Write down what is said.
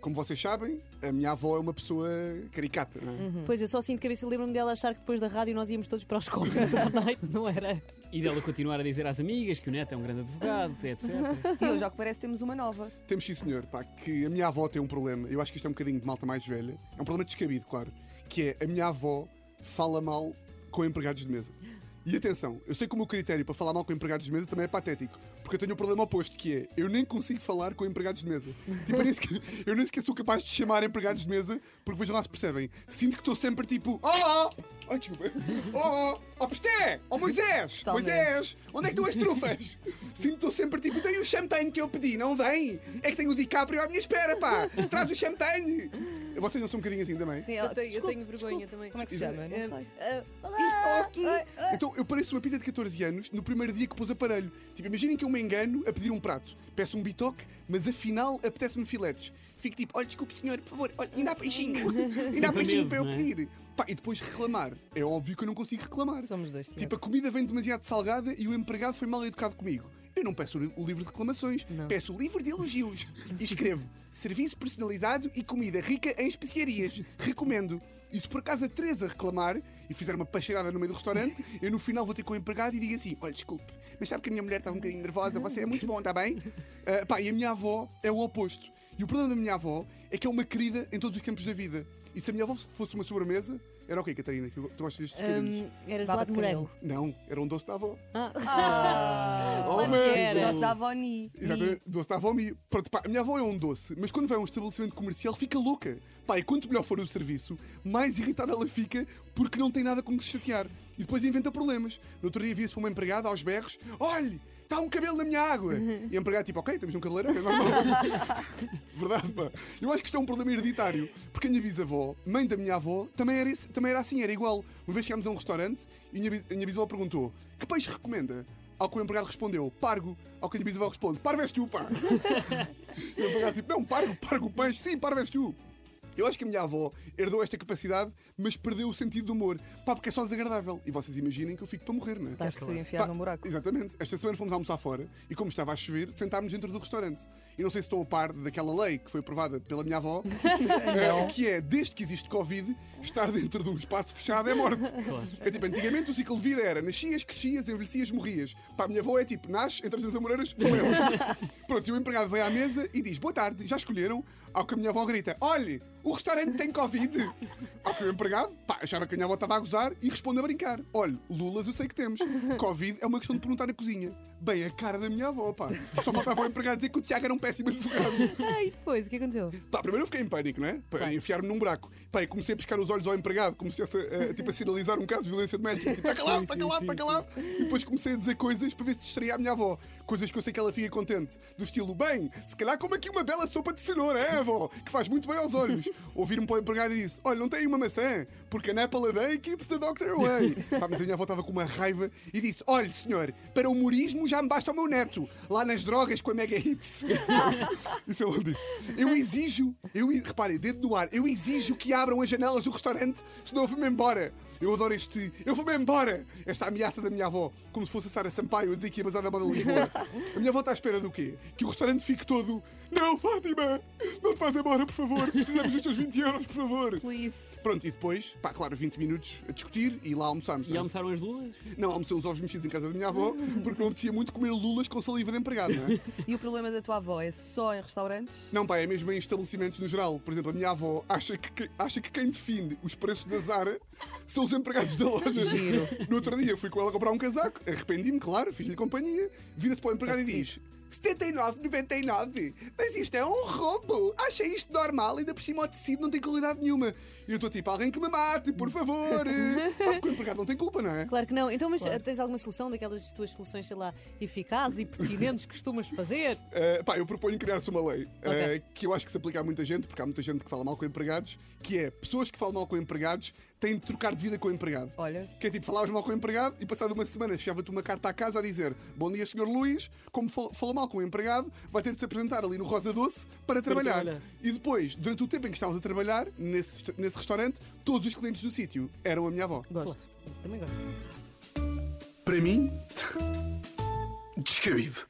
Como vocês sabem, a minha avó é uma pessoa caricata, não é? Pois eu só sinto cabeça e lembro-me dela achar que depois da rádio nós íamos todos para os copos à noite, não era? E dela continuar a dizer às amigas que o neto é um grande advogado, etc. E hoje, ao que parece, temos uma nova. Temos sim, senhor, pá, que a minha avó tem um problema. Eu acho que isto é um bocadinho de malta mais velha. É um problema descabido, claro. Que é a minha avó fala mal com empregados de mesa. E atenção, eu sei que o meu critério para falar mal com empregados de mesa também é patético. Porque eu tenho o problema oposto, que é eu nem consigo falar com empregados de mesa. Tipo, eu nem sequer, eu nem sequer sou capaz de chamar empregados de mesa, porque vejam lá se percebem. Sinto que estou sempre tipo. Oh! Oh, desculpa. Oh, oh, oh Pesté! Oh Moisés! Totalmente. Moisés! Onde é que estão as trufas? Sinto que estou sempre tipo. Tem o champanhe que eu pedi, não vem? É que tenho o DiCaprio à minha espera, pá! Traz o champanhe! Vocês não são um bocadinho assim também? Sim, Eu tenho, eu desculpe, tenho vergonha desculpe. também. Como é que se chama? Não sei. Ah, E, ok. Então eu pareço uma pita de 14 anos no primeiro dia que pus aparelho. Tipo, imaginem que eu me engano a pedir um prato. Peço um bitoque, mas afinal apetece-me filetes. Fico tipo, olha, desculpe senhor, por favor, olha, ainda há peixinho. Ainda há peixinho para eu é? pedir. Pá, e depois reclamar. É óbvio que eu não consigo reclamar. Somos dois, Tiago. Tipo, a comida vem demasiado salgada e o empregado foi mal educado comigo. Eu não peço o livro de reclamações, peço o livro de elogios. E escrevo: serviço personalizado e comida rica em especiarias. Recomendo. E se por acaso a Teresa reclamar e fizer uma pacheirada no meio do restaurante, eu no final vou ter com o empregado e digo assim: olha, desculpe, mas sabe que a minha mulher está um bocadinho nervosa, você é muito bom, está bem? Ah, pá, e a minha avó é o oposto. E o problema da minha avó é que é uma querida em todos os campos da vida. E se a minha avó fosse uma sobremesa, era o quê, Catarina? Que tu gostas destes bocadinhos? hum, era gelado de morango. Não, era um doce da avó. Ah, Oh, claro man. Doce da avó Ni. Exatamente, doce da avó Mi. Pronto, pá, a minha avó é um doce, mas quando vai a um estabelecimento comercial fica louca. Pá, e quanto melhor for o serviço, mais irritada ela fica porque não tem nada com que se chatear. E depois inventa problemas. No outro dia via-se para uma empregada aos berros: olhe, está um cabelo na minha água. E a empregada, tipo, ok, temos um cabeleireiro, é normal. Verdade, pá. Eu acho que isto é um problema hereditário. Porque a minha bisavó, mãe da minha avó, também era, esse- também era assim, era igual. Uma vez chegámos a um restaurante e a minha, minha bisavó perguntou: que peixe recomenda? Ao que o empregado respondeu, pargo. Ao que a minha bisavó responde, parvo és tu, pá. e o empregado tipo, não, pargo, pargo peixe. Sim, parvo és tu. Eu acho que a minha avó herdou esta capacidade, mas perdeu o sentido do humor. Pá, porque é só desagradável. E vocês imaginem que eu fico para morrer, não é? Estás-te enfiado Pá, num buraco. Exatamente. Esta semana fomos almoçar fora e, como estava a chover, sentámos dentro do restaurante. E não sei se estou a par daquela lei que foi aprovada pela minha avó, eh, que é, desde que existe Covid, estar dentro de um espaço fechado é morte. É tipo, antigamente o ciclo de vida era nascias, crescias, envelhecias, morrias. Para a minha avó é tipo, nasce, entras nas amoreiras, faleces. Pronto, e o empregado vem à mesa e diz, boa tarde, já escolheram? Ao que a minha avó grita, olhe, o restaurante tem Covid. Ao que o empregado, pá, achava que a minha avó estava a gozar e responde a brincar. Olhe, lulas eu sei que temos. Covid é uma questão de perguntar na cozinha. Bem, a cara da minha avó, pá. Só faltava o empregado dizer que o Tiago era um péssimo advogado. Ah, e depois, o que aconteceu? Pá, primeiro eu fiquei em pânico, não é? Para enfiar-me num buraco. Pá, e comecei a pescar os olhos ao empregado, como se estivesse a, tipo, a sinalizar um caso de violência doméstica. Tipo, está calado, está calado, está calado. E depois comecei a dizer coisas para ver se distraía a minha avó. Coisas que eu sei que ela fica contente. Do estilo, bem, se calhar como aqui uma bela sopa de cenoura, é, avó? Que faz muito bem aos olhos. Ouvir-me para o empregado e disse, olha, não tem uma maçã, porque a Apple a day keeps the doctor away. Pá, mas a minha avó estava com uma raiva e disse, olha, senhor, para o humorismo já me basta o meu neto. Lá nas drogas com a Mega Hits. Isso ela disse. Eu exijo, eu, reparem, dedo no ar, eu exijo que abram as janelas do restaurante, senão eu vou-me embora. Eu adoro este. Eu vou-me embora! Esta ameaça da minha avó, como se fosse a Sara Sampaio a dizer que ia basar da de Lisboa. A minha avó está à espera do quê? Que o restaurante fique todo. Não, Fátima! Não te vás embora, por favor! Precisamos dos teus 20 euros, por favor! Please. Pronto, e depois, pá, claro, 20 minutos a discutir e lá almoçámos. E não é? almoçaram as lulas? Não, almocei uns ovos mexidos em casa da minha avó, porque não apetecia muito comer lulas com saliva de empregado, não é? E o problema da tua avó é só em restaurantes? Não, pá, é mesmo em estabelecimentos no geral. Por exemplo, a minha avó acha que, que- acha que quem define os preços da Zara são os empregados da loja. Giro. No outro dia fui com ela comprar um casaco, arrependi-me, claro, fiz-lhe companhia, vira-se para o empregado e diz: 79,99. Mas isto é um roubo. Achei isto normal, ainda por cima o tecido não tem qualidade nenhuma. E eu estou tipo, alguém que me mate, por favor. Pá, porque o empregado não tem culpa, não é? Claro que não. Então, mas eh, tens alguma solução daquelas tuas soluções, sei lá, eficazes e pertinentes que costumas fazer? Uh, pá, eu proponho criar-se uma lei uh, Ok. que eu acho que se aplica a muita gente, porque há muita gente que fala mal com empregados, que é pessoas que falam mal com empregados têm de trocar de vida com o empregado. Olha. Que é tipo, falavas mal com o empregado e passado uma semana chegava-te uma carta à casa a dizer Bom dia, Sr. Luís, como fal- falou mal com o empregado, vai ter de se apresentar ali no Rosa Doce para trabalhar. trabalhar. E depois, durante o tempo em que estavas a trabalhar, nesse, nesse restaurante, todos os clientes do sítio eram a minha avó. Gosto. Também gosto. Para mim, descabido.